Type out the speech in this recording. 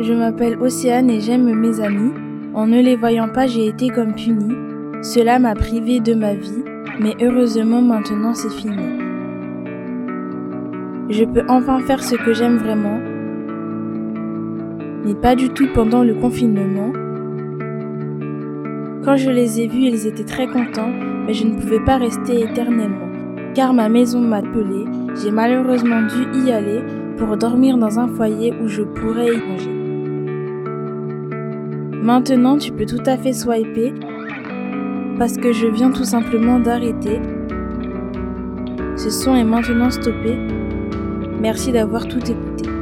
Je m'appelle Océane et j'aime mes amis. En ne les voyant pas, j'ai été comme punie. Cela m'a privé de ma vie, mais heureusement maintenant c'est fini. Je peux enfin faire ce que j'aime vraiment, mais pas du tout pendant le confinement. Quand je les ai vus, ils étaient très contents, mais je ne pouvais pas rester éternellement, car ma maison m'appelait. J'ai malheureusement dû y aller pour dormir dans un foyer où je pourrais y manger. Maintenant, tu peux tout à fait swiper parce que je viens tout simplement d'arrêter. Ce son est maintenant stoppé. Merci d'avoir tout écouté.